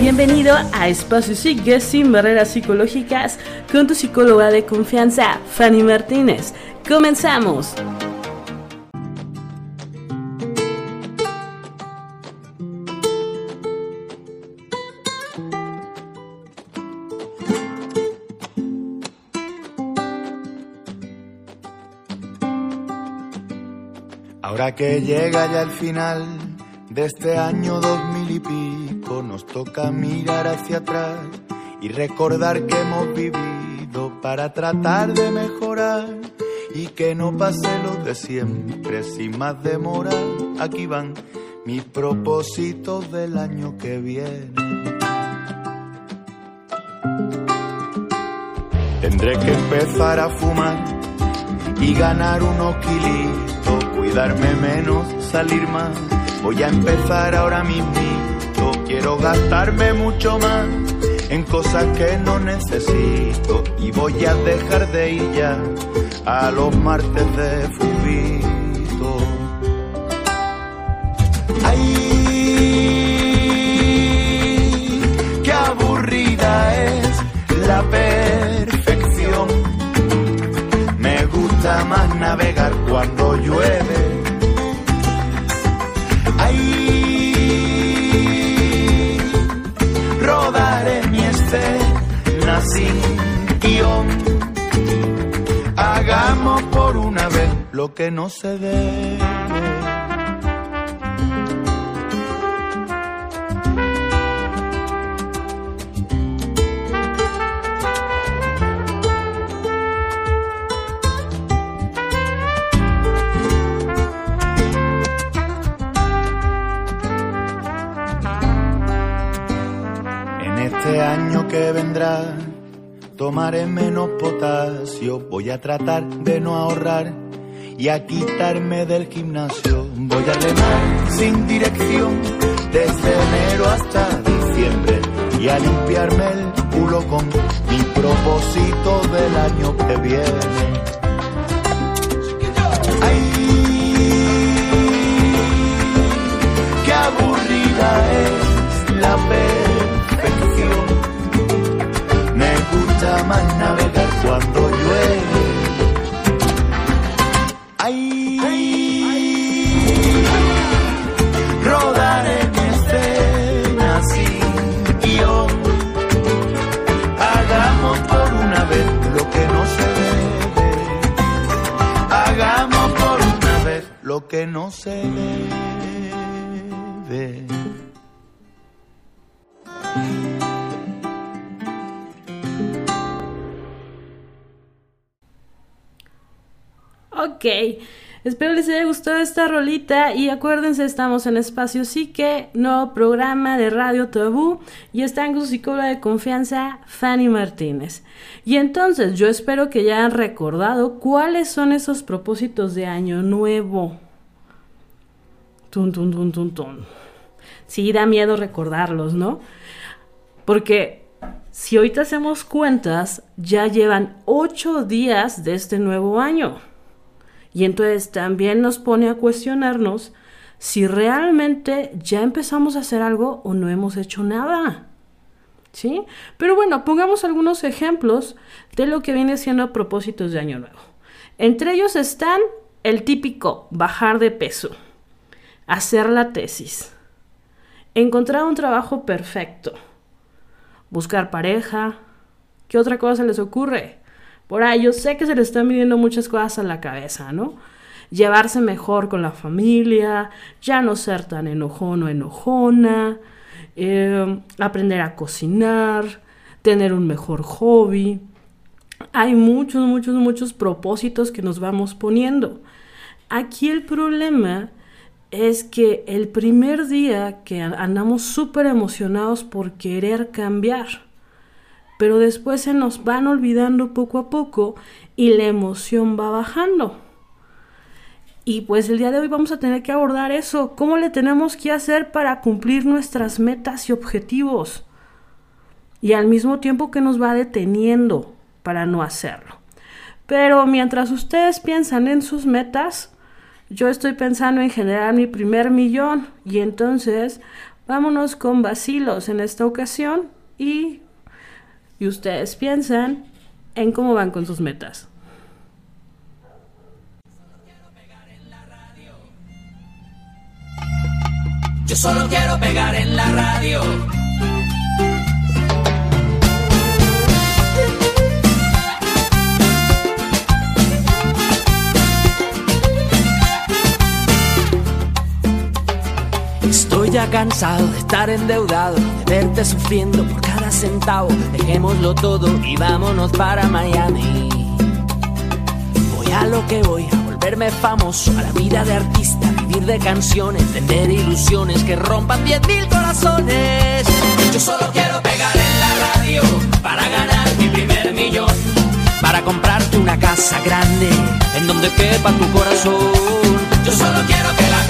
Bienvenido a Espacio Psique sin barreras psicológicas con tu psicóloga de confianza, Fanny Martínez. Comenzamos. Ahora que llega ya el final de este año dos mil y nos toca mirar hacia atrás y recordar que hemos vivido para tratar de mejorar y que no pase lo de siempre sin más demora. Aquí van mis propósitos del año que viene. Tendré que empezar a fumar y ganar unos kilitos, cuidarme menos, salir más. Voy a empezar ahora mismo, quiero gastarme mucho más en cosas que no necesito y voy a dejar de ir ya a los martes de fubito. Ay, qué aburrida es la perfección. Me gusta más navegar cuando llueve. Sin guion. Hagamos por una vez lo que no se. En este año que vendrá, tomaré menos potasio, voy a tratar de no ahorrar y a quitarme del gimnasio. Voy a remar sin dirección desde enero hasta diciembre y a limpiarme el culo con mi propósito del año que viene. Ay, qué aburrida es la perfección. Navegar cuando llueve. Ay, rodaré mi escena sin guion. Hagamos por una vez lo que no se debe. Hagamos por una vez lo que no se debe. Ok, espero les haya gustado esta rolita y acuérdense, estamos en Espacio Psique, nuevo programa de Radio Tabú y están con su psicóloga de confianza, Fanny Martínez. Y entonces yo espero que ya hayan recordado cuáles son esos propósitos de año nuevo. Tun, tun, tun, tun, tun. Sí, da miedo recordarlos, ¿no? Porque si ahorita hacemos cuentas, ya llevan ocho días de este nuevo año. Y entonces también nos pone a cuestionarnos si realmente ya empezamos a hacer algo o no hemos hecho nada. ¿Sí? Pero bueno, pongamos algunos ejemplos de lo que viene siendo propósitos de año nuevo. Entre ellos están el típico bajar de peso, hacer la tesis, encontrar un trabajo perfecto, buscar pareja. ¿Qué otra cosa les ocurre? Por ahí yo sé que se le están viniendo muchas cosas a la cabeza, ¿no? Llevarse mejor con la familia, ya no ser tan enojón o enojona, eh, aprender a cocinar, tener un mejor hobby. Hay muchos, muchos, muchos propósitos que nos vamos poniendo. Aquí el problema es que el primer día que andamos súper emocionados por querer cambiar, pero después se nos van olvidando poco a poco y la emoción va bajando. Y pues el día de hoy vamos a tener que abordar eso, cómo le tenemos que hacer para cumplir nuestras metas y objetivos. Y al mismo tiempo que nos va deteniendo para no hacerlo. Pero mientras ustedes piensan en sus metas, yo estoy pensando en generar mi primer millón y entonces Vámonos con vacilos en esta ocasión y, y ustedes piensan en cómo van con sus metas. Yo solo quiero pegar en la radio. Estoy ya cansado de estar endeudado, de verte sufriendo por centavo. Dejémoslo todo y vámonos para Miami. Voy a lo que voy, a volverme famoso, a la vida de artista, vivir de canciones, vender ilusiones que rompan 10.000 corazones. Yo solo quiero pegar en la radio para ganar mi primer millón. Para comprarte una casa grande en donde quepa tu corazón. Yo solo quiero que la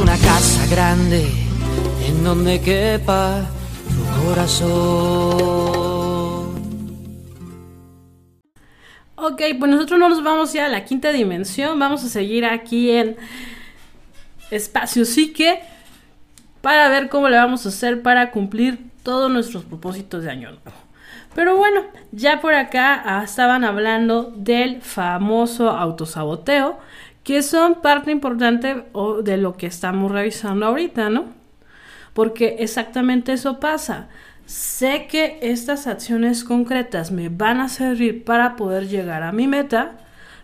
Una casa grande en donde quepa tu corazón. Ok, pues nosotros no nos vamos ya a la quinta dimensión, vamos a seguir aquí en Espacio Psique para ver cómo le vamos a hacer para cumplir todos nuestros propósitos de año nuevo. Pero bueno, ya por acá ah, estaban hablando del famoso autosaboteo, que son parte importante de lo que estamos revisando ahorita, ¿no? Porque exactamente eso pasa. Sé que estas acciones concretas me van a servir para poder llegar a mi meta,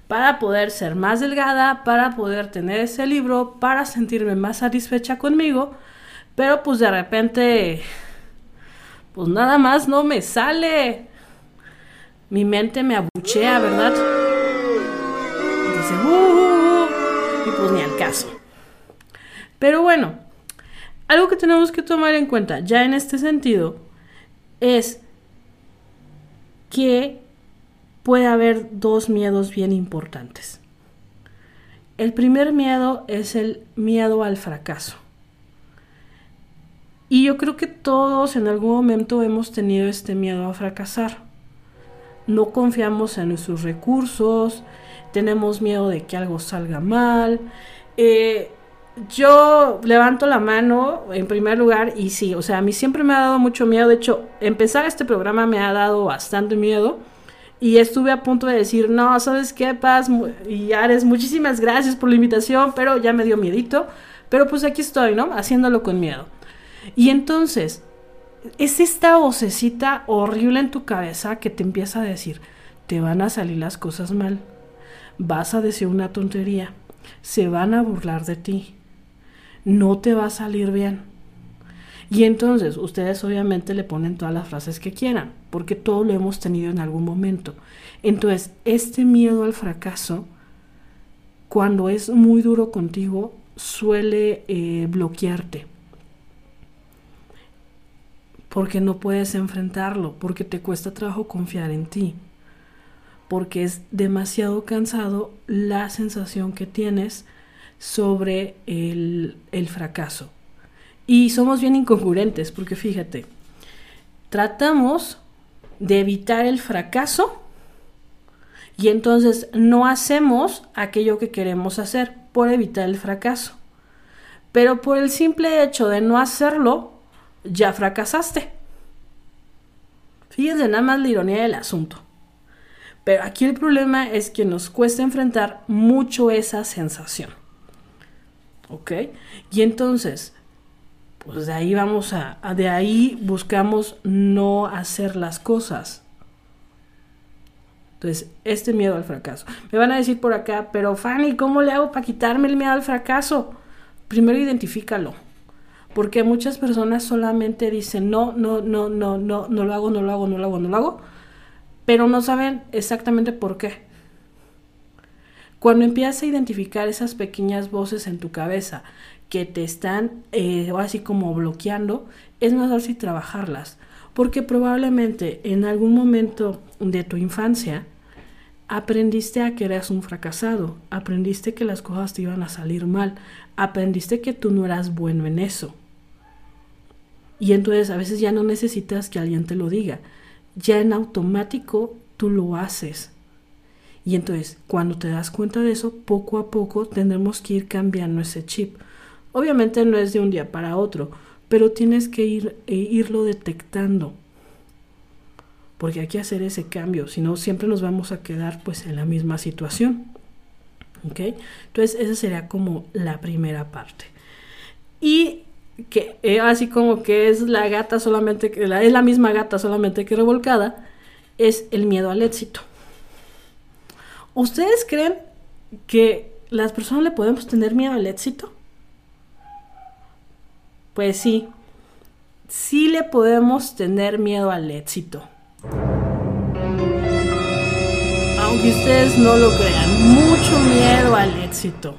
para poder ser más delgada, para poder tener ese libro, para sentirme más satisfecha conmigo, pero pues de repente, pues nada más no me sale. Mi mente me abuchea, ¿verdad? Pero bueno, algo que tenemos que tomar en cuenta ya en este sentido es que puede haber dos miedos bien importantes. El primer miedo es el miedo al fracaso. Y yo creo que todos en algún momento hemos tenido este miedo a fracasar. No confiamos en nuestros recursos, tenemos miedo de que algo salga mal. Eh, yo levanto la mano en primer lugar y sí, o sea, a mí siempre me ha dado mucho miedo. De hecho, empezar este programa me ha dado bastante miedo. Y estuve a punto de decir, no, ¿sabes qué, Paz? Y Ares, muchísimas gracias por la invitación, pero ya me dio miedito. Pero pues aquí estoy, ¿no? Haciéndolo con miedo. Y entonces, es esta vocecita horrible en tu cabeza que te empieza a decir, te van a salir las cosas mal, vas a decir una tontería, se van a burlar de ti, no te va a salir bien. Y entonces ustedes obviamente le ponen todas las frases que quieran, porque todo lo hemos tenido en algún momento. Entonces, este miedo al fracaso, cuando es muy duro contigo, suele eh, bloquearte porque no puedes enfrentarlo, porque te cuesta trabajo confiar en ti, porque es demasiado cansado la sensación que tienes sobre el, fracaso. Y somos bien incongruentes, porque fíjate, tratamos de evitar el fracaso y entonces no hacemos aquello que queremos hacer por evitar el fracaso. Pero por el simple hecho de no hacerlo, ya fracasaste. Fíjense nada más la ironía del asunto. Pero aquí el problema es que nos cuesta enfrentar mucho esa sensación. ¿Ok? Y entonces, pues de ahí vamos a, de ahí buscamos no hacer las cosas. Entonces, este miedo al fracaso. Me van a decir por acá, pero Fanny, ¿cómo le hago para quitarme el miedo al fracaso? Primero identifícalo porque muchas personas solamente dicen no, no, no, no, no, no lo hago, no lo hago, no lo hago, no lo hago, pero no saben exactamente por qué. Cuando empiezas a identificar esas pequeñas voces en tu cabeza que te están eh, así como bloqueando, es más fácil trabajarlas, porque probablemente en algún momento de tu infancia aprendiste a que eras un fracasado, aprendiste que las cosas te iban a salir mal, aprendiste que tú no eras bueno en eso. Y entonces a veces ya no necesitas que alguien te lo diga. Ya en automático tú lo haces. Y entonces cuando te das cuenta de eso, poco a poco tendremos que ir cambiando ese chip. Obviamente no es de un día para otro, pero tienes que ir, e irlo detectando. Porque hay que hacer ese cambio, si no siempre nos vamos a quedar pues en la misma situación. ¿Ok? Entonces esa sería como la primera parte. Y que eh, así como que es la gata solamente, que es la misma gata solamente que revolcada, es el miedo al éxito. ¿Ustedes creen que las personas le podemos tener miedo al éxito? Pues sí, sí le podemos tener miedo al éxito. Aunque ustedes no lo crean, mucho miedo al éxito.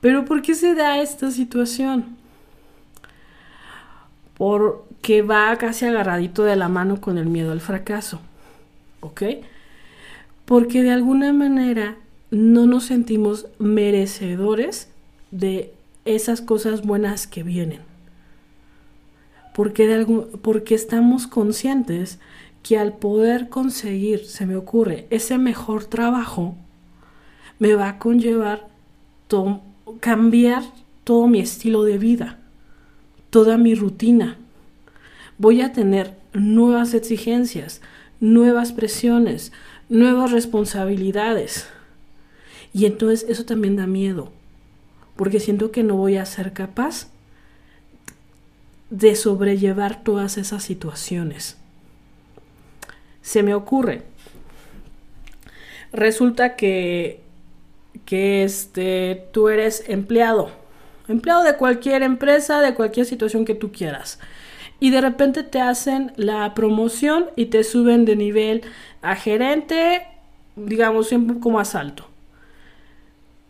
Pero ¿por qué se da esta situación? Porque va casi agarradito de la mano con el miedo al fracaso. ¿Ok? Porque de alguna manera no nos sentimos merecedores de esas cosas buenas que vienen. Porque, de porque estamos conscientes que al poder conseguir, se me ocurre, ese mejor trabajo, me va a conllevar cambiar todo mi estilo de vida, toda mi rutina. Voy a tener nuevas exigencias, nuevas presiones, nuevas responsabilidades. Y entonces eso también da miedo, porque siento que no voy a ser capaz de sobrellevar todas esas situaciones. Se me ocurre. Resulta que que este, tú eres empleado, empleado de cualquier empresa, de cualquier situación que tú quieras. Y de repente te hacen la promoción y te suben de nivel a gerente, digamos, siempre como asalto.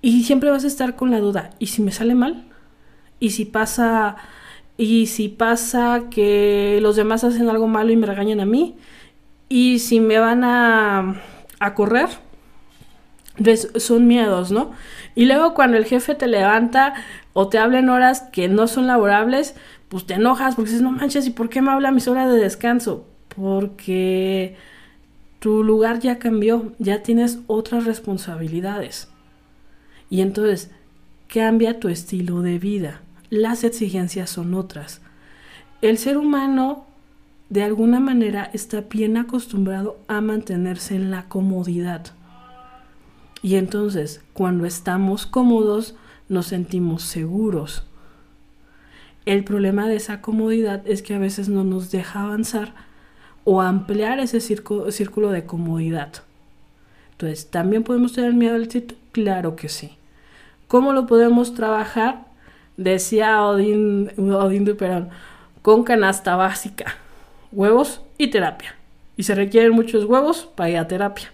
Y siempre vas a estar con la duda, ¿y si me sale mal? ¿Y si pasa y si pasa que los demás hacen algo malo y me regañan a mí? y si me van a, a correr. Entonces son miedos, ¿no? Y luego cuando el jefe te levanta o te habla en horas que no son laborables, pues te enojas porque dices, no manches, ¿y por qué me habla mis horas de descanso? Porque tu lugar ya cambió, ya tienes otras responsabilidades. Y entonces cambia tu estilo de vida. Las exigencias son otras. El ser humano de alguna manera está bien acostumbrado a mantenerse en la comodidad. Y entonces, cuando estamos cómodos, nos sentimos seguros. El problema de esa comodidad es que a veces no nos deja avanzar o ampliar ese círculo, de comodidad. Entonces, ¿también podemos tener miedo al éxito? Claro que sí. ¿Cómo lo podemos trabajar? Decía Odín, Odín Duperón, con canasta básica, huevos y terapia. Y se requieren muchos huevos para ir a terapia.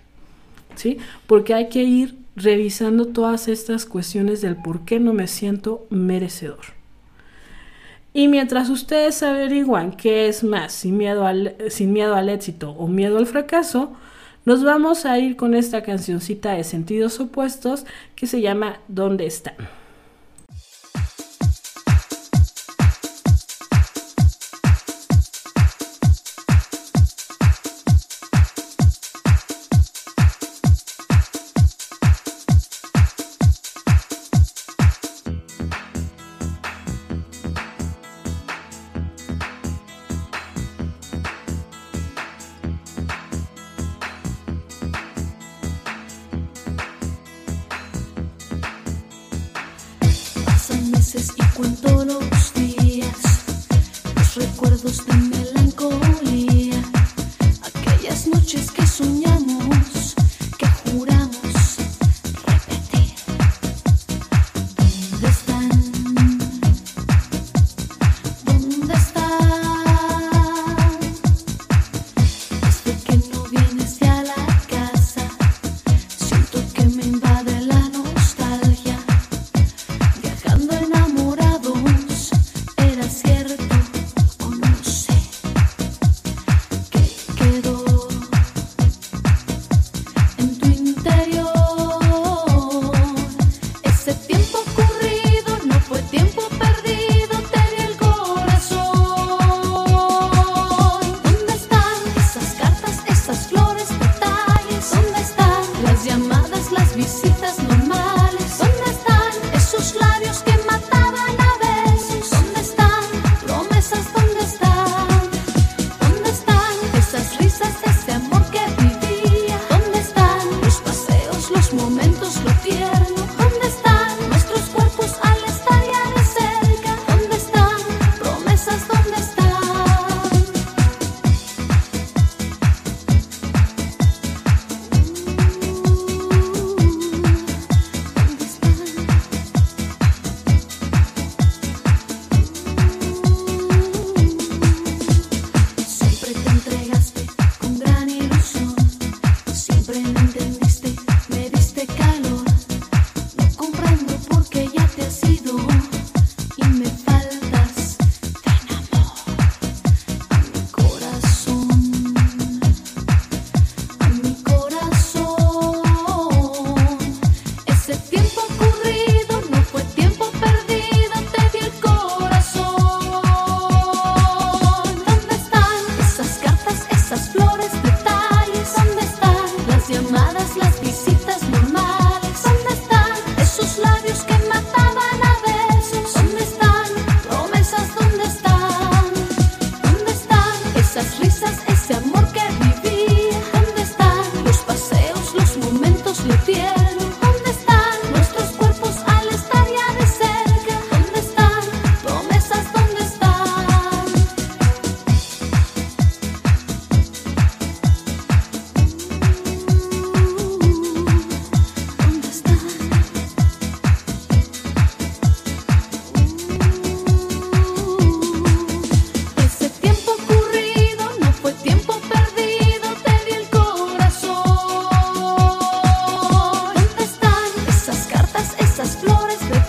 ¿Sí? Porque hay que ir revisando todas estas cuestiones del por qué no me siento merecedor. Y mientras ustedes averiguan qué es más, sin miedo, al, sin miedo al éxito o miedo al fracaso, nos vamos a ir con esta cancioncita de sentidos opuestos que se llama ¿Dónde están?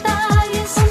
Повторится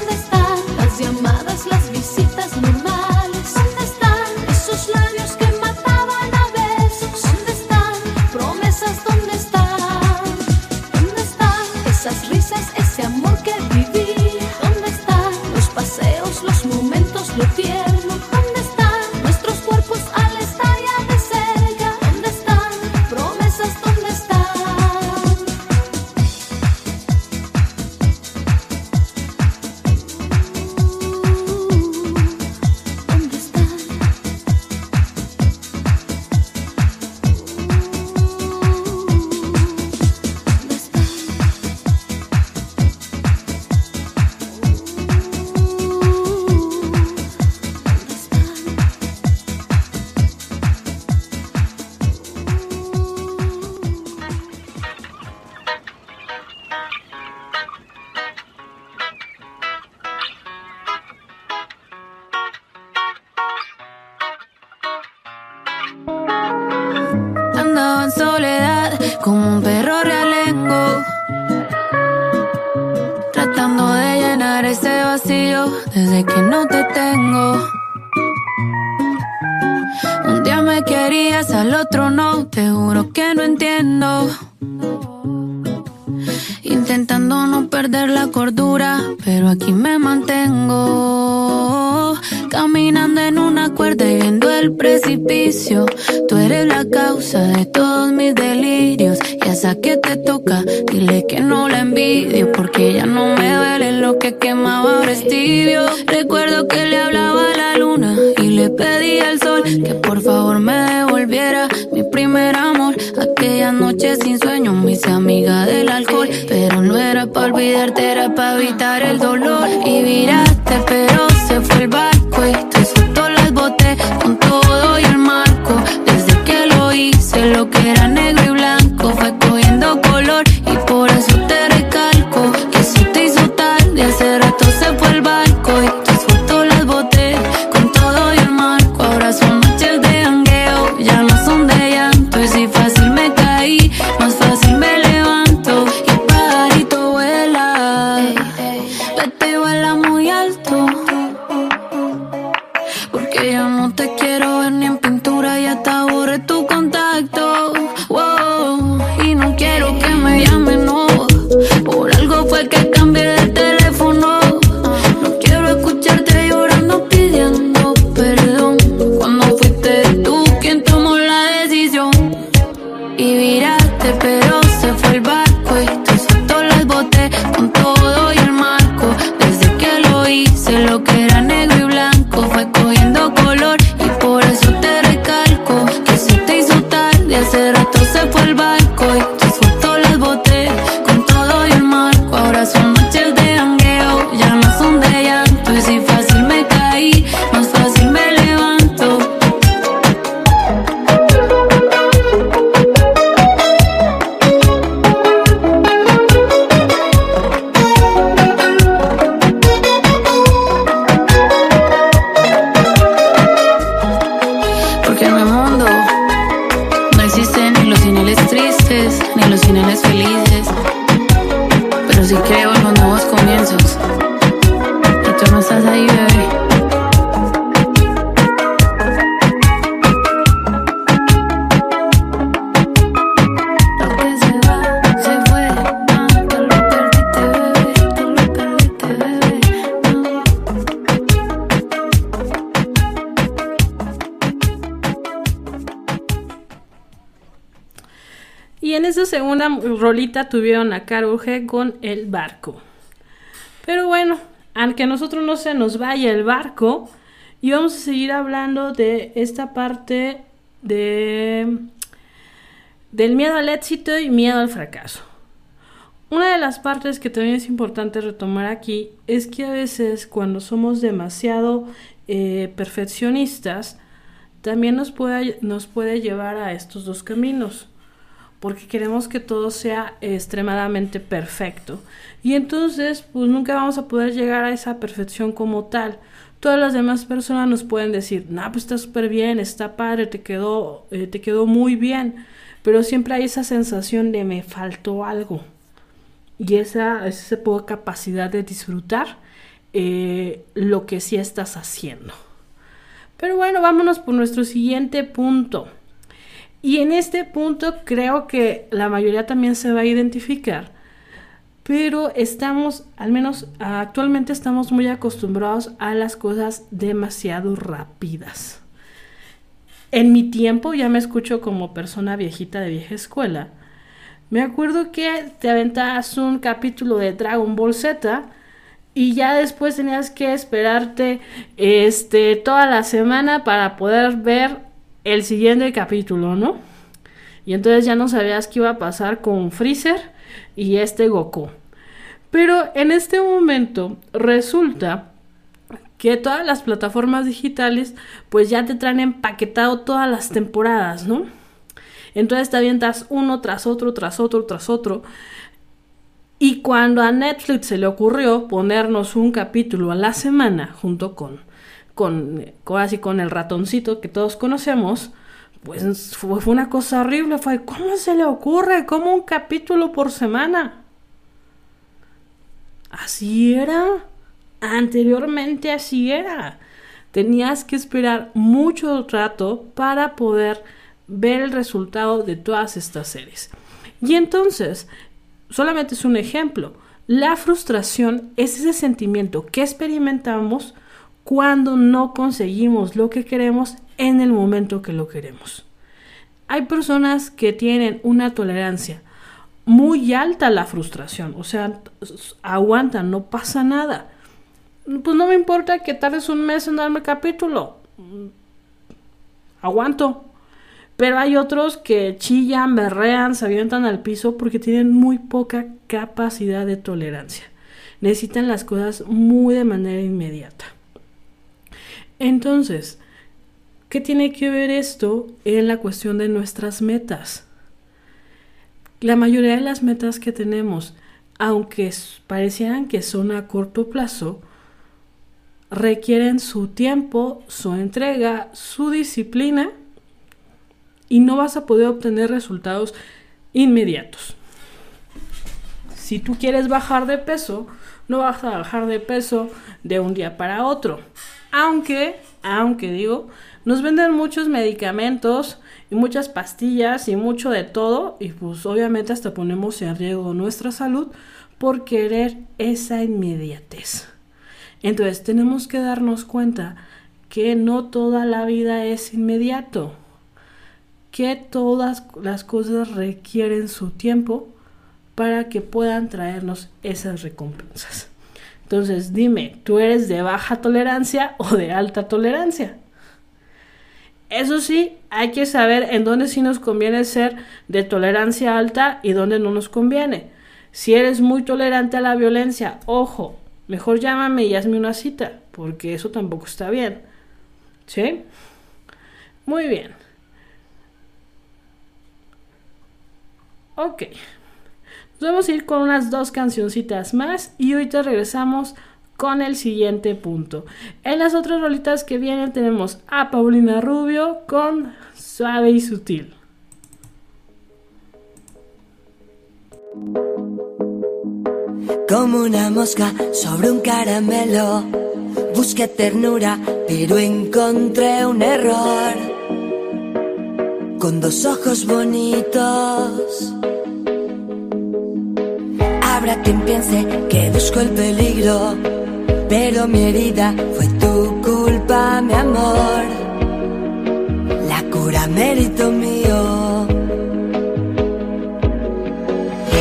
tuvieron a Karol G con El Barco. Pero bueno, aunque a nosotros no se nos vaya el barco, y vamos a seguir hablando de esta parte de del miedo al éxito y miedo al fracaso. Una de las partes que también es importante retomar aquí es que a veces cuando somos demasiado eh, perfeccionistas, también nos puede, nos puede llevar a estos dos caminos porque queremos que todo sea extremadamente perfecto. Y entonces, pues nunca vamos a poder llegar a esa perfección como tal. Todas las demás personas nos pueden decir, no, pues está súper bien, está padre, te quedó, eh, te quedó muy bien. Pero siempre hay esa sensación de me faltó algo. Y esa, esa poca capacidad de disfrutar eh, lo que sí estás haciendo. Pero bueno, vámonos por nuestro siguiente punto. Y en este punto creo que la mayoría también se va a identificar, pero estamos, al menos actualmente estamos muy acostumbrados a las cosas demasiado rápidas. En mi tiempo, ya me escucho como persona viejita de vieja escuela, me acuerdo que te aventabas un capítulo de Dragon Ball Z y ya después tenías que esperarte este toda la semana para poder ver el siguiente capítulo, ¿no? Y entonces ya no sabías qué iba a pasar con Freezer y este Goku. Pero en este momento resulta que todas las plataformas digitales pues ya te traen empaquetado todas las temporadas, ¿no? Entonces te avientas uno tras otro, tras otro, tras otro. Y cuando a Netflix se le ocurrió ponernos un capítulo a la semana junto con, con, así con el ratoncito que todos conocemos, Pues fue, fue una cosa horrible, fue, ¿cómo se le ocurre? ¿Cómo un capítulo por semana? Así era. Anteriormente así era. Tenías que esperar mucho rato para poder ver el resultado de todas estas series. Y entonces, solamente es un ejemplo. La frustración es ese sentimiento que experimentamos cuando no conseguimos lo que queremos en el momento que lo queremos. Hay personas que tienen una tolerancia muy alta a la frustración, o sea, aguantan, no pasa nada. Pues no me importa que tardes un mes en darme capítulo. Aguanto. Pero hay otros que chillan, berrean, se avientan al piso porque tienen muy poca capacidad de tolerancia. Necesitan las cosas muy de manera inmediata. Entonces, ¿qué tiene que ver esto en la cuestión de nuestras metas? La mayoría de las metas que tenemos, aunque parecieran que son a corto plazo, requieren su tiempo, su entrega, su disciplina y no vas a poder obtener resultados inmediatos. Si tú quieres bajar de peso, no vas a bajar de peso de un día para otro. Aunque, aunque digo, nos venden muchos medicamentos y muchas pastillas y mucho de todo y pues obviamente hasta ponemos en riesgo nuestra salud por querer esa inmediatez. Entonces tenemos que darnos cuenta que no toda la vida es inmediato que todas las cosas requieren su tiempo para que puedan traernos esas recompensas. Entonces, dime, ¿tú eres de baja tolerancia o de alta tolerancia? Eso sí, hay que saber en dónde sí nos conviene ser de tolerancia alta y dónde no nos conviene. Si eres muy tolerante a la violencia, ojo, mejor llámame y hazme una cita, porque eso tampoco está bien. ¿Sí? Muy bien. Ok. Nos vamos a ir con unas dos cancioncitas más y ahorita regresamos con el siguiente punto. En las otras rolitas que vienen tenemos a Paulina Rubio con Suave y Sutil. Como una mosca sobre un caramelo, busqué ternura, pero encontré un error con dos ojos bonitos. Habrá quien piense que busco el peligro, pero mi herida fue tu culpa, mi amor. La cura mérito mío.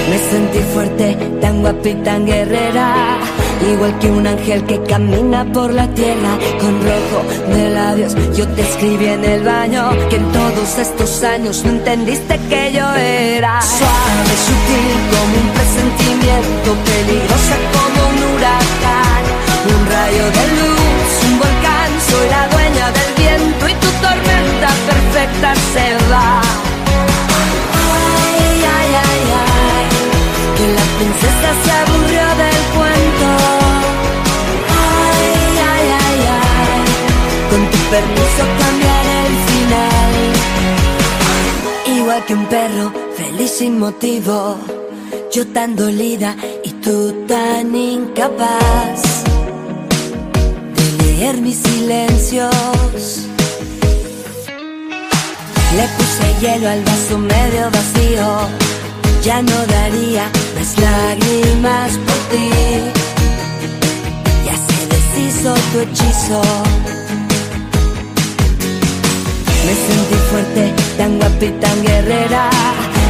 Me sentí fuerte, tan guapa y tan guerrera igual que un ángel que camina por la tierra con rojo de labios. Yo te escribí en el baño que en todos estos años no entendiste que yo era suave, sutil como un presentimiento, peligrosa como un huracán, un rayo de luz, un volcán. Soy la dueña del viento y tu tormenta perfecta se va. Ay, ay, ay, ay, que la princesa se aburrió del permiso cambiar el final. Igual que un perro feliz sin motivo, yo tan dolida y tú tan incapaz de leer mis silencios. Le puse hielo al vaso medio vacío, ya no daría más lágrimas por ti. Ya se deshizo tu hechizo. Me sentí fuerte, tan guapa y tan guerrera.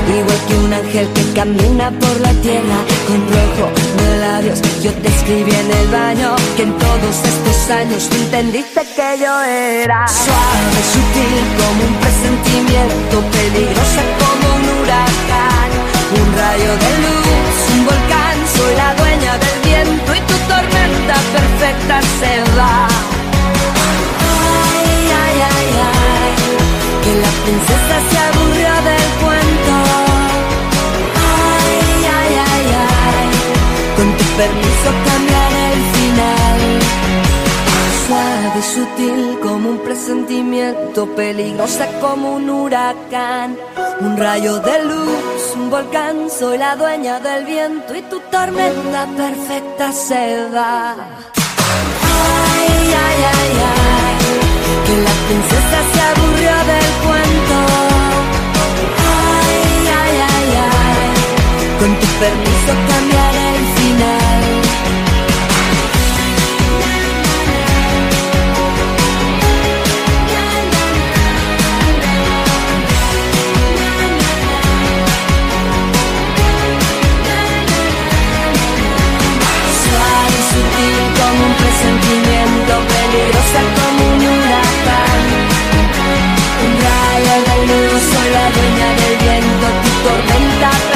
Igual que un ángel que camina por la tierra con rojo de labios. Yo te escribí en el baño que en todos estos años tú entendiste que yo era suave, sutil como un presentimiento, peligrosa como un huracán, un rayo de luz, un volcán. Soy la dueña del viento y tu tormenta perfecta se va. Princesa se aburrió del cuento. Ay, ay, ay, ay, con tu permiso cambiaré el final. Suave y sutil como un presentimiento, peligrosa como un huracán. Un rayo de luz, un volcán, soy la dueña del viento y tu tormenta perfecta se va. Ay, ay, ay, ay, que la princesa se aburrió del cuento. Ay, ay, ay, ay, con tu permiso cambiaré el final. sentimiento peligrosa como un huracán. Luz, soy la dueña del viento, tu tormenta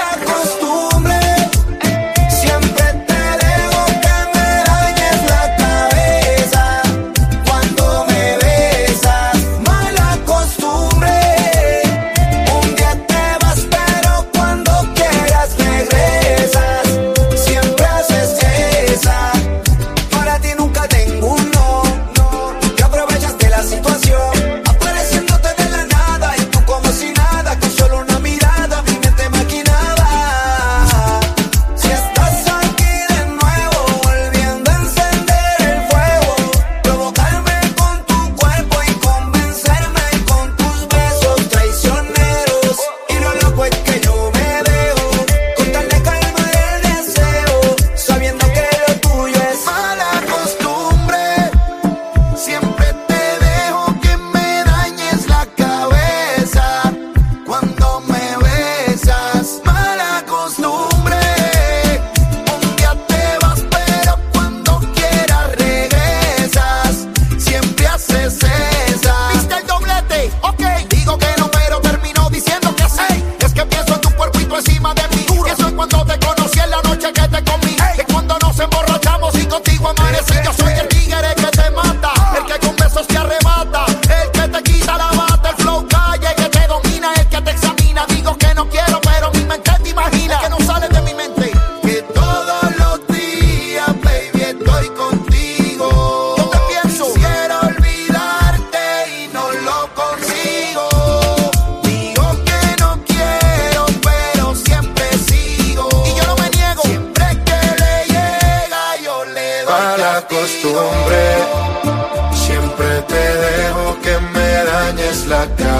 costumbre.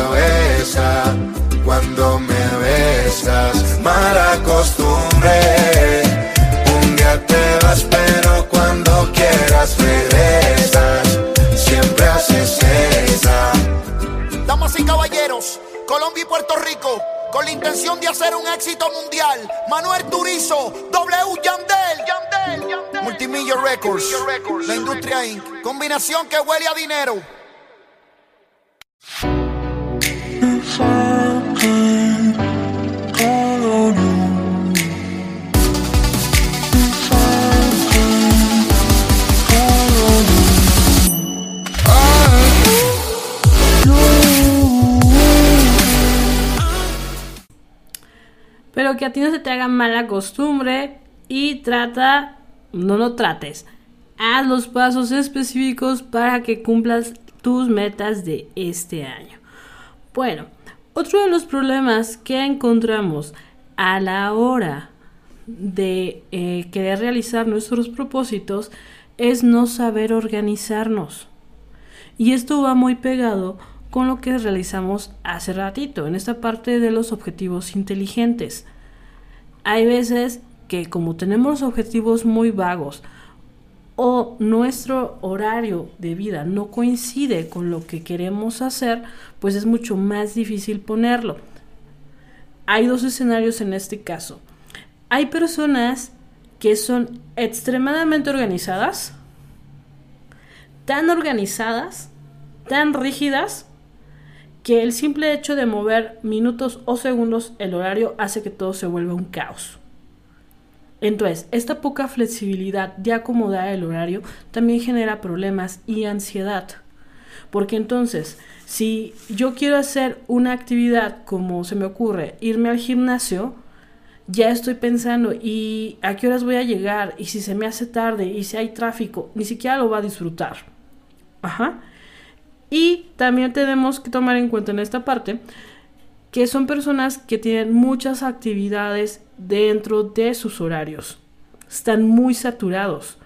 Cabeza cuando me besas. Mala costumbre. Un día te vas, pero cuando quieras regresas. Siempre haces esa. Damas y caballeros, Colombia y Puerto Rico, con la intención de hacer un éxito mundial. Manuel Turizo, W Yandel, Yandel, Yandel. Multimillion Records, la industria Inc. Combinación que huele a dinero. Que a ti no se te haga mala costumbre y trata, no lo trates, haz los pasos específicos para que cumplas tus metas de este año. Bueno, otro de los problemas que encontramos a la hora de eh, querer realizar nuestros propósitos es no saber organizarnos. Y esto va muy pegado con lo que realizamos hace ratito, en esta parte de los objetivos inteligentes. Hay veces que como tenemos objetivos muy vagos o nuestro horario de vida no coincide con lo que queremos hacer, pues es mucho más difícil ponerlo. Hay dos escenarios en este caso. Hay personas que son extremadamente organizadas, tan organizadas, tan rígidas, que el simple hecho de mover minutos o segundos el horario hace que todo se vuelva un caos. Entonces, esta poca flexibilidad de acomodar el horario también genera problemas y ansiedad. Porque entonces, si yo quiero hacer una actividad como se me ocurre, irme al gimnasio, ya estoy pensando, ¿y a qué horas voy a llegar? ¿Y si se me hace tarde? ¿Y si hay tráfico? Ni siquiera lo va a disfrutar. Ajá. Y también tenemos que tomar en cuenta en esta parte que son personas que tienen muchas actividades dentro de sus horarios. Están muy saturados.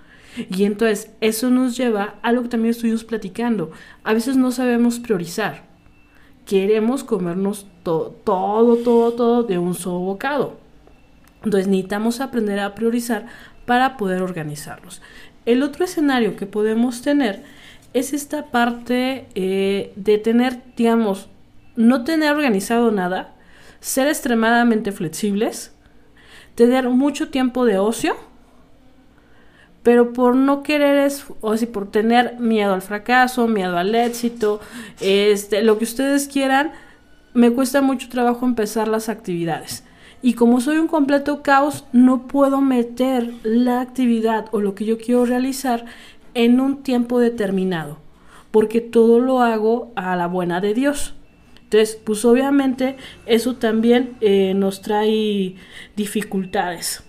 Y entonces eso nos lleva a lo que también estuvimos platicando. A veces no sabemos priorizar. Queremos comernos todo, todo, todo, todo de un solo bocado. Entonces necesitamos aprender a priorizar para poder organizarlos. El otro escenario que podemos tener es esta parte eh, de tener, digamos, no tener organizado nada, ser extremadamente flexibles, tener mucho tiempo de ocio, pero por no querer, o si por tener miedo al fracaso, miedo al éxito, este, lo que ustedes quieran, me cuesta mucho trabajo empezar las actividades. Y como soy un completo caos, no puedo meter la actividad o lo que yo quiero realizar en un tiempo determinado, porque todo lo hago a la buena de Dios. Entonces, pues obviamente eso también eh, nos trae dificultades.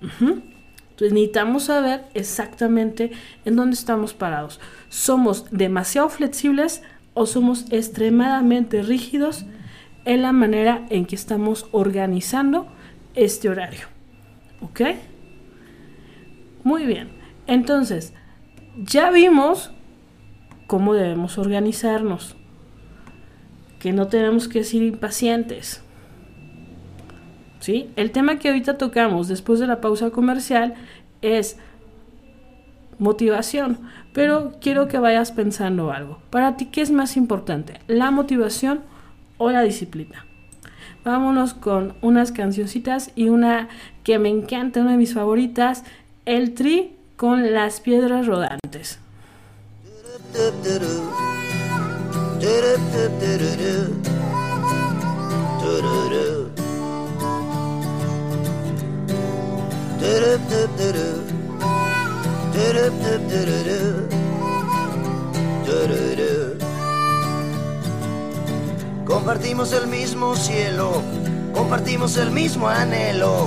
Entonces necesitamos saber exactamente en dónde estamos parados. ¿Somos demasiado flexibles o somos extremadamente rígidos en la manera en que estamos organizando este horario? ¿Ok? Muy bien. Entonces, ya vimos cómo debemos organizarnos, que no tenemos que ser impacientes. ¿Sí? El tema que ahorita tocamos después de la pausa comercial es motivación, pero quiero que vayas pensando algo. Para ti, ¿qué es más importante? ¿La motivación o la disciplina? Vámonos con unas cancioncitas y una que me encanta, una de mis favoritas, el tri con las piedras rodantes. Compartimos el mismo cielo, compartimos el mismo anhelo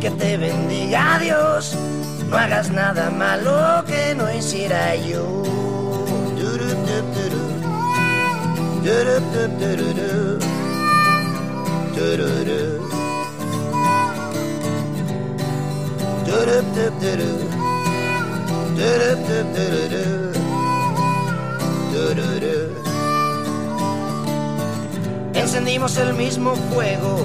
que te bendiga Dios. No hagas nada malo que no hiciera yo. Encendimos el mismo fuego,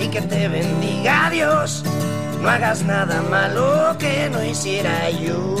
y que te bendiga Dios. No hagas nada malo que no hiciera yo.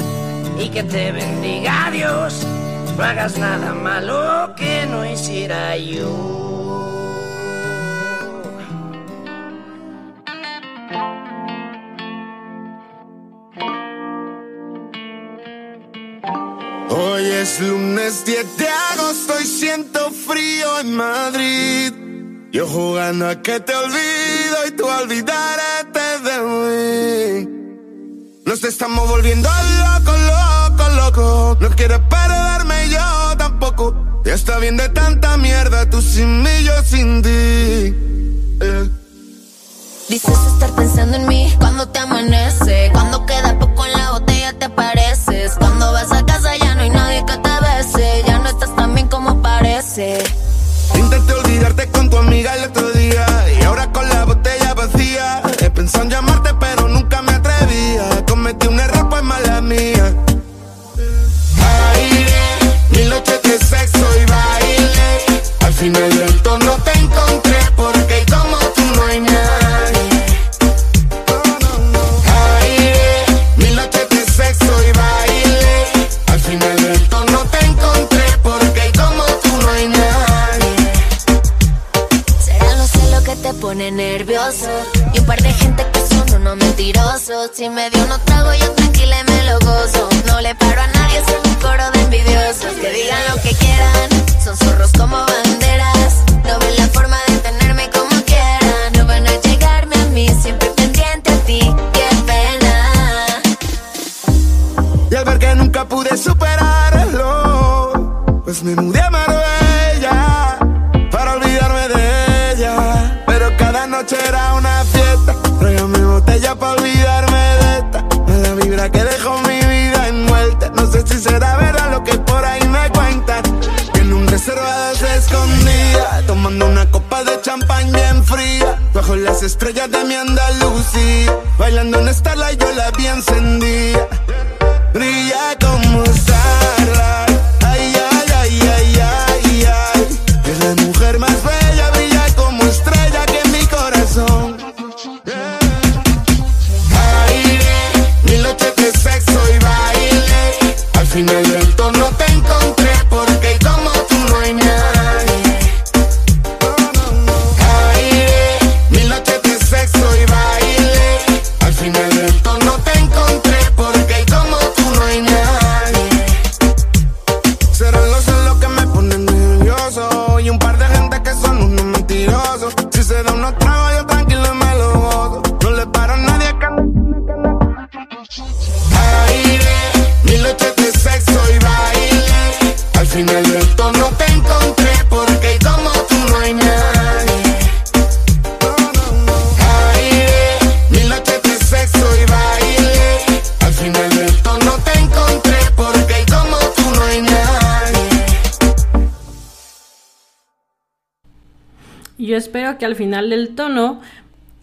y que te bendiga Dios. No hagas nada malo que no hiciera yo. Hoy es lunes 10 de agosto y siento frío en Madrid. Yo jugando a que te olvido y tú olvidarte de mí. Nos estamos volviendo locos, locos. No quieres perderme yo tampoco. Ya está bien de tanta mierda, tú sin mí, yo sin ti. Eh. Dices estar pensando en mí cuando te amanece. Cuando queda poco en la botella te apareces. Cuando vas a casa ya no hay nadie que te bese. Ya no estás tan bien como parece. Intenté olvidarte con tu amiga el otro Si me dio unos trago, yo tranquila me lo gozo. No le paro a nadie, son un coro de envidiosos. Que digan lo que quieran, son zorros como banderas. No ven la forma de tenerme como quieran. No van a llegarme a mí, siempre pendiente a ti. Qué pena. Y al ver que nunca pude superarlo, pues me mudé una copa de champán bien fría. Bajo las estrellas de mi Andalucía, bailando en Starlight yo la vi encendida. Brilla al final del tono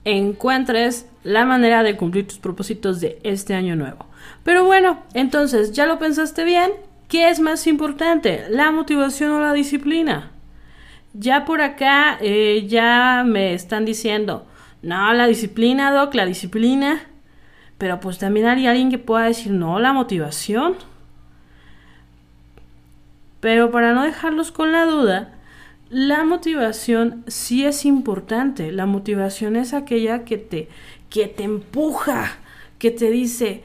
encuentres la manera de cumplir tus propósitos de este año nuevo. Pero bueno, entonces, ¿ya lo pensaste bien? ¿Qué es más importante, la motivación o la disciplina? Ya por acá eh, ya me están diciendo, no, la disciplina, Doc, la disciplina. Pero pues también hay alguien que pueda decir, no, la motivación. Pero para no dejarlos con la duda, la motivación sí es importante. La motivación es aquella que te, que te empuja, que te dice,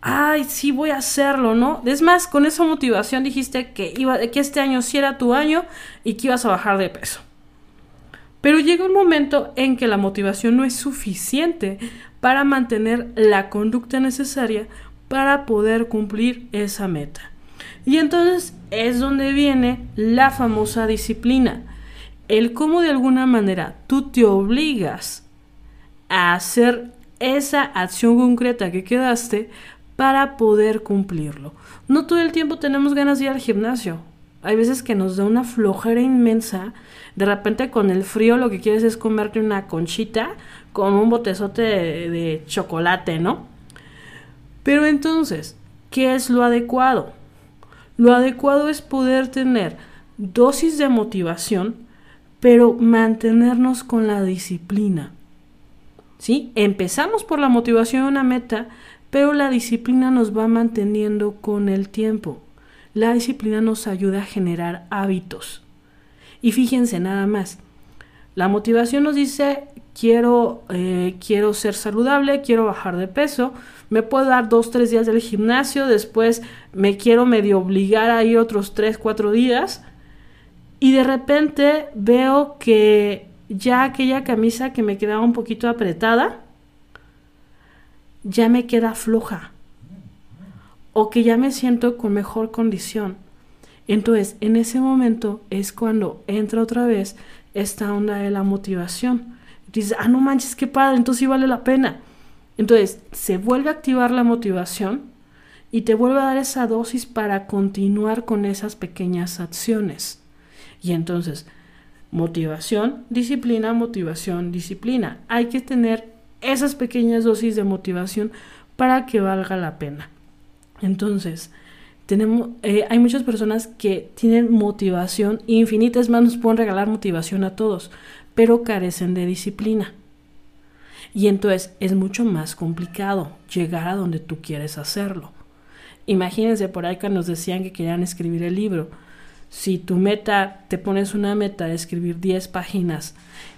ay, sí voy a hacerlo, ¿no? Es más, con esa motivación dijiste que, iba, que este año sí era tu año y que ibas a bajar de peso. Pero llega un momento en que la motivación no es suficiente para mantener la conducta necesaria para poder cumplir esa meta. Y entonces es donde viene la famosa disciplina. El cómo de alguna manera tú te obligas a hacer esa acción concreta que quedaste para poder cumplirlo. No todo el tiempo tenemos ganas de ir al gimnasio. Hay veces que nos da una flojera inmensa. De repente con el frío lo que quieres es comerte una conchita con un botezote de, de chocolate, ¿no? Pero entonces, ¿qué es lo adecuado? Lo adecuado es poder tener dosis de motivación, pero mantenernos con la disciplina. ¿Sí? Empezamos por la motivación una meta, pero la disciplina nos va manteniendo con el tiempo. La disciplina nos ayuda a generar hábitos. Y fíjense nada más, la motivación nos dice quiero, eh, quiero ser saludable, quiero bajar de peso, me puedo dar dos, tres días del gimnasio, después me quiero medio obligar a ir otros tres, cuatro días y de repente veo que ya aquella camisa que me quedaba un poquito apretada, ya me queda floja o que ya me siento con mejor condición. Entonces, en ese momento es cuando entra otra vez esta onda de la motivación. Dices, ah, no manches, qué padre, entonces sí vale la pena. Entonces, se vuelve a activar la motivación y te vuelve a dar esa dosis para continuar con esas pequeñas acciones. Y entonces, motivación, disciplina, motivación, disciplina. Hay que tener esas pequeñas dosis de motivación para que valga la pena. Entonces, tenemos, eh, hay muchas personas que tienen motivación infinitas más nos pueden regalar motivación a todos, pero carecen de disciplina. Y entonces es mucho más complicado llegar a donde tú quieres hacerlo. Imagínense por que nos decían que querían escribir el libro. Si tu meta, te pones una meta de escribir 10 páginas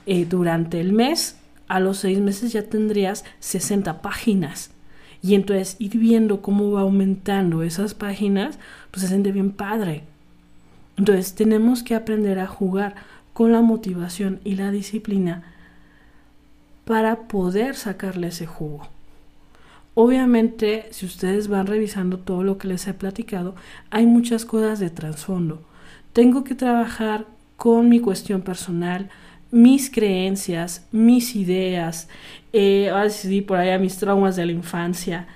eh, durante el mes, a los 6 meses ya tendrías 60 páginas. Y entonces ir viendo cómo va aumentando esas páginas, pues se siente bien padre. Entonces tenemos que aprender a jugar con la motivación y la disciplina para poder sacarle ese jugo. Obviamente, si ustedes van revisando todo lo que les he platicado, hay muchas cosas de trasfondo. Tengo que trabajar con mi cuestión personal, mis creencias, mis ideas, eh, ahora sí por allá mis traumas de la infancia.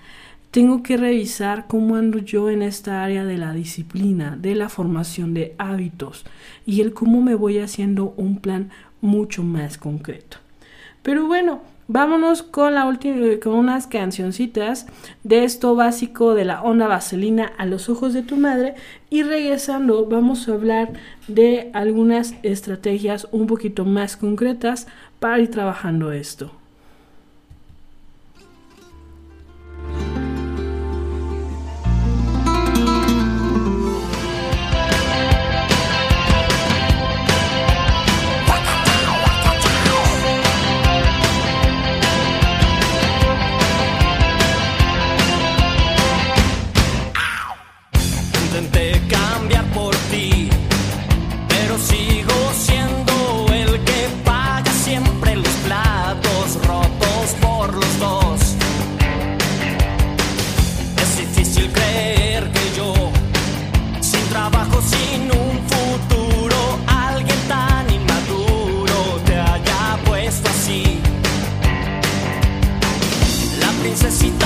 Tengo que revisar cómo ando yo en esta área de la disciplina, de la formación de hábitos y el cómo me voy haciendo un plan mucho más concreto. Pero bueno, vámonos con la última, con unas cancioncitas de esto básico de la onda vaselina a los ojos de tu madre y regresando vamos a hablar de algunas estrategias un poquito más concretas para ir trabajando esto. necesito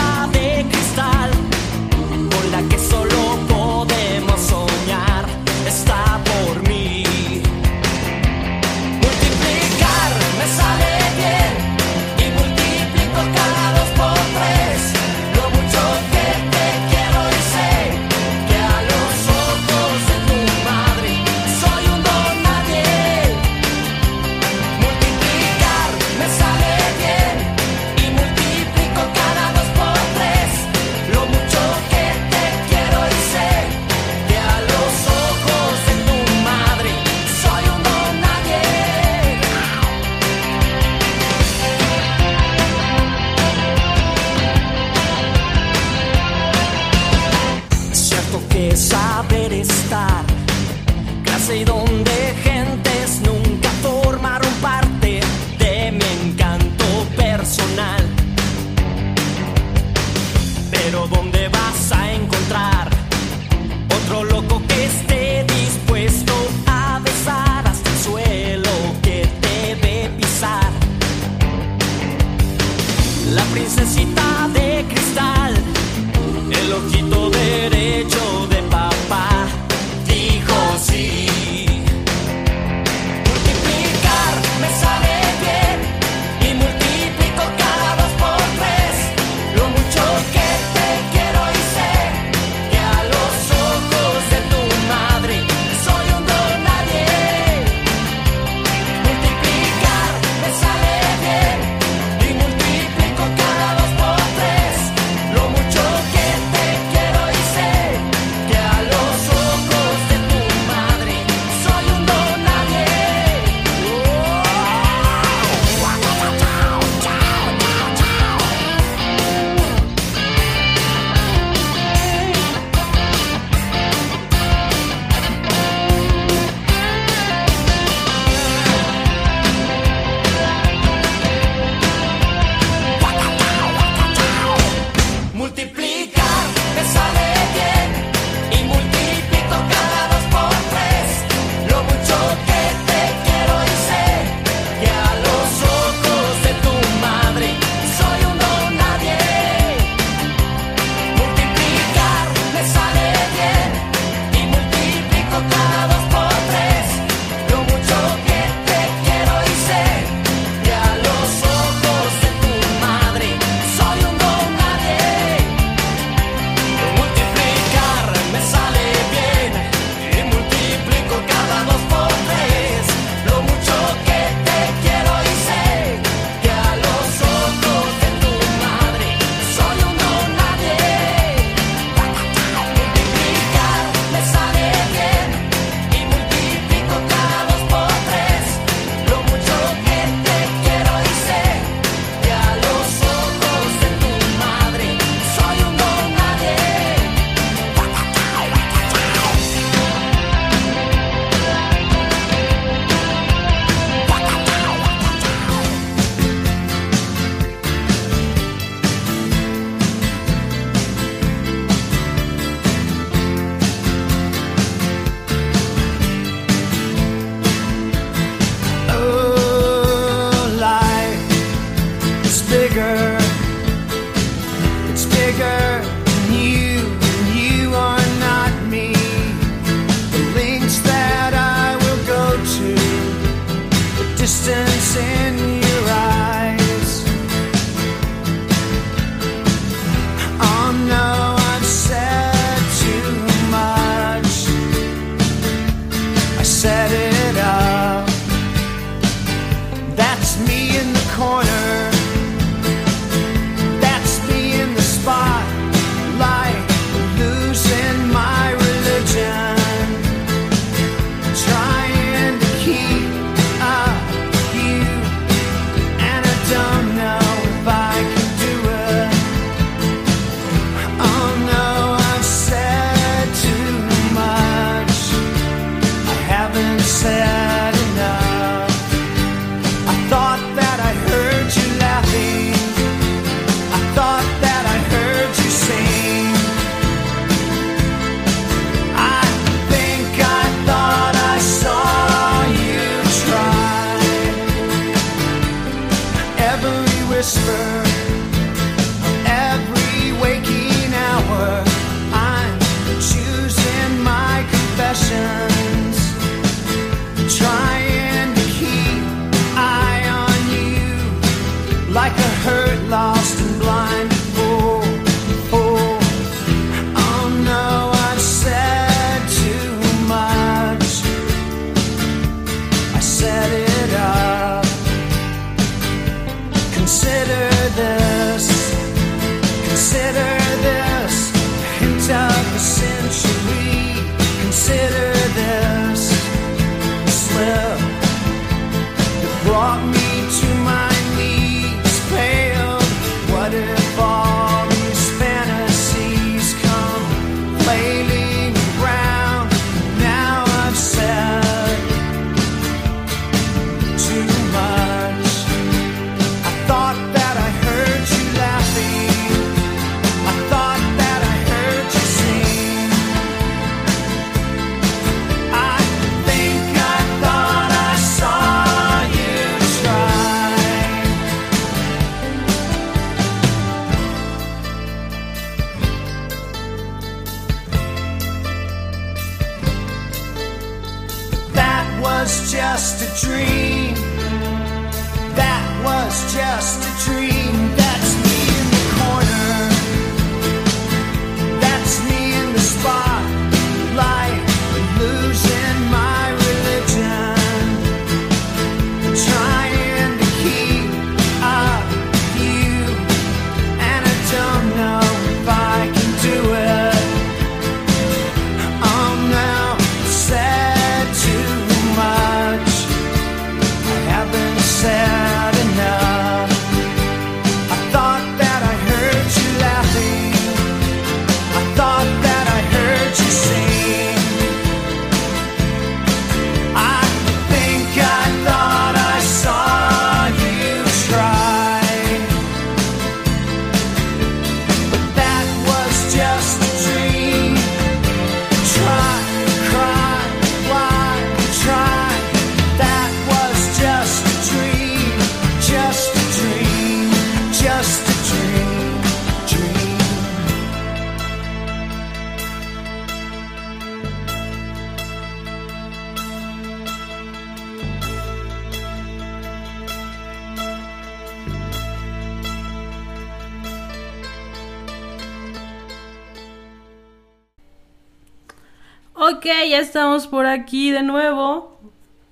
estamos por aquí de nuevo.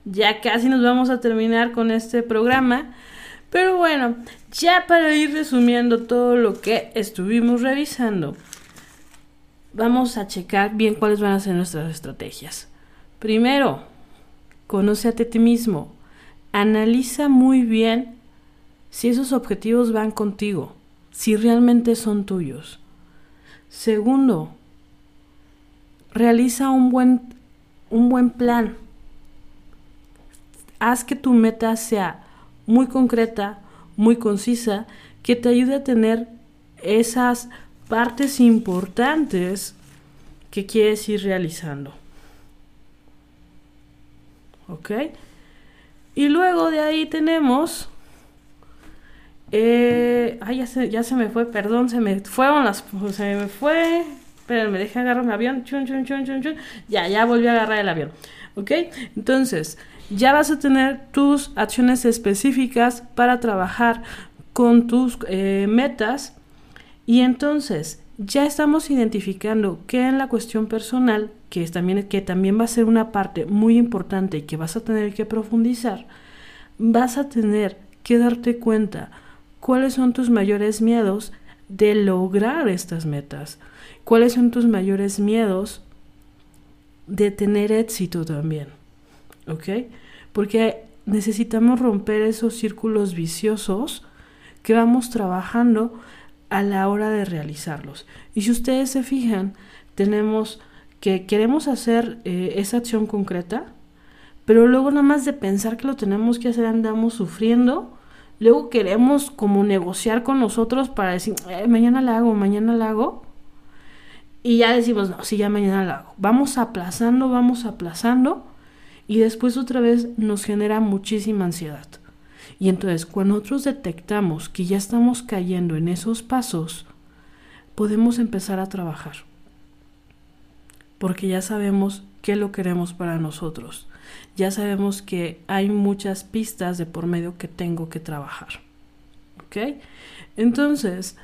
Ya casi nos vamos a terminar con este programa. Pero bueno, ya para ir resumiendo todo lo que estuvimos revisando, vamos a checar bien cuáles van a ser nuestras estrategias. Primero, conócete a ti mismo. Analiza muy bien si esos objetivos van contigo, si realmente son tuyos. Segundo, realiza un buen, un buen plan. Haz que tu meta sea muy concreta, muy concisa, que te ayude a tener esas partes importantes que quieres ir realizando. ¿Ok? Y luego de ahí tenemos... Eh, ay, ya se, ya se me fue, perdón, se me fueron las... Se me fue... Esperen, me dejé agarrar un avión. Chun, chun, chun, chun, chun. Ya, ya volví a agarrar el avión. ¿Ok? Entonces, ya vas a tener tus acciones específicas para trabajar con tus eh, metas. Y entonces, ya estamos identificando que en la cuestión personal, que, es también, que también va a ser una parte muy importante y que vas a tener que profundizar, vas a tener que darte cuenta cuáles son tus mayores miedos de lograr estas metas. ¿Cuáles son tus mayores miedos de tener éxito también? ¿Ok? Porque necesitamos romper esos círculos viciosos que vamos trabajando a la hora de realizarlos. Y si ustedes se fijan, tenemos que queremos hacer eh, esa acción concreta, pero luego nada más de pensar que lo tenemos que hacer andamos sufriendo, luego queremos como negociar con nosotros para decir, "Eh, mañana la hago, mañana la hago, y ya decimos, no, sí, ya mañana la hago. Vamos aplazando, vamos aplazando y después otra vez nos genera muchísima ansiedad. Y entonces cuando nosotros detectamos que ya estamos cayendo en esos pasos, podemos empezar a trabajar. Porque ya sabemos qué lo queremos para nosotros. Ya sabemos que hay muchas pistas de por medio que tengo que trabajar. ¿Ok? Entonces,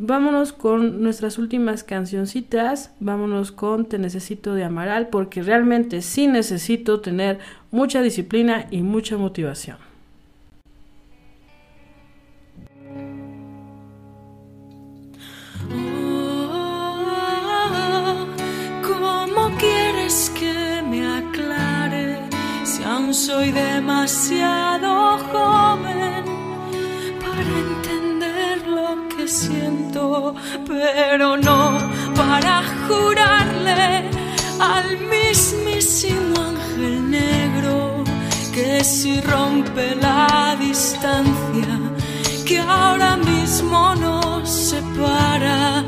Vámonos con nuestras últimas cancioncitas. Vámonos con Te Necesito de Amaral, porque realmente sí necesito tener mucha disciplina y mucha motivación. ¿Cómo quieres que me aclare si aún soy demasiado joven para entender lo que siento, pero no para jurarle al mismísimo ángel negro que si rompe la distancia que ahora mismo nos separa,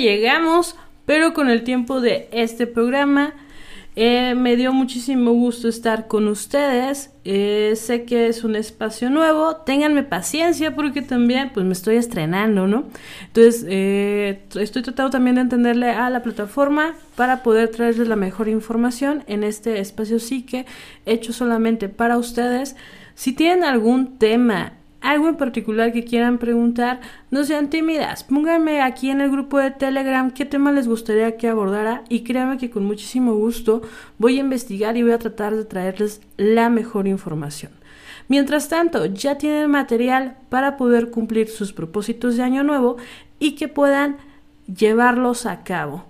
llegamos, pero con el tiempo de este programa eh, me dio muchísimo gusto estar con ustedes. Eh, sé que es un espacio nuevo. Ténganme paciencia porque también pues me estoy estrenando, ¿no? Entonces eh, estoy tratando también de entenderle a la plataforma para poder traerles la mejor información en este espacio sí que hecho solamente para ustedes. Si tienen algún tema algo en particular que quieran preguntar, no sean tímidas. Pónganme aquí en el grupo de Telegram qué tema les gustaría que abordara y créanme que con muchísimo gusto voy a investigar y voy a tratar de traerles la mejor información. Mientras tanto, ya tienen material para poder cumplir sus propósitos de año nuevo y que puedan llevarlos a cabo.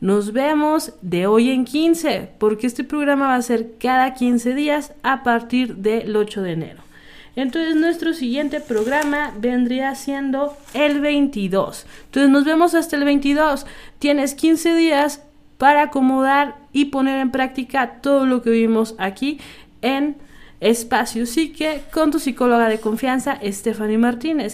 Nos vemos de hoy en 15, porque este programa va a ser cada 15 días a partir del 8 de enero. Entonces nuestro siguiente programa vendría siendo el 22. Entonces nos vemos hasta el 22. Tienes 15 días para acomodar y poner en práctica todo lo que vimos aquí en Espacio Psique con tu psicóloga de confianza, Stephanie Martínez.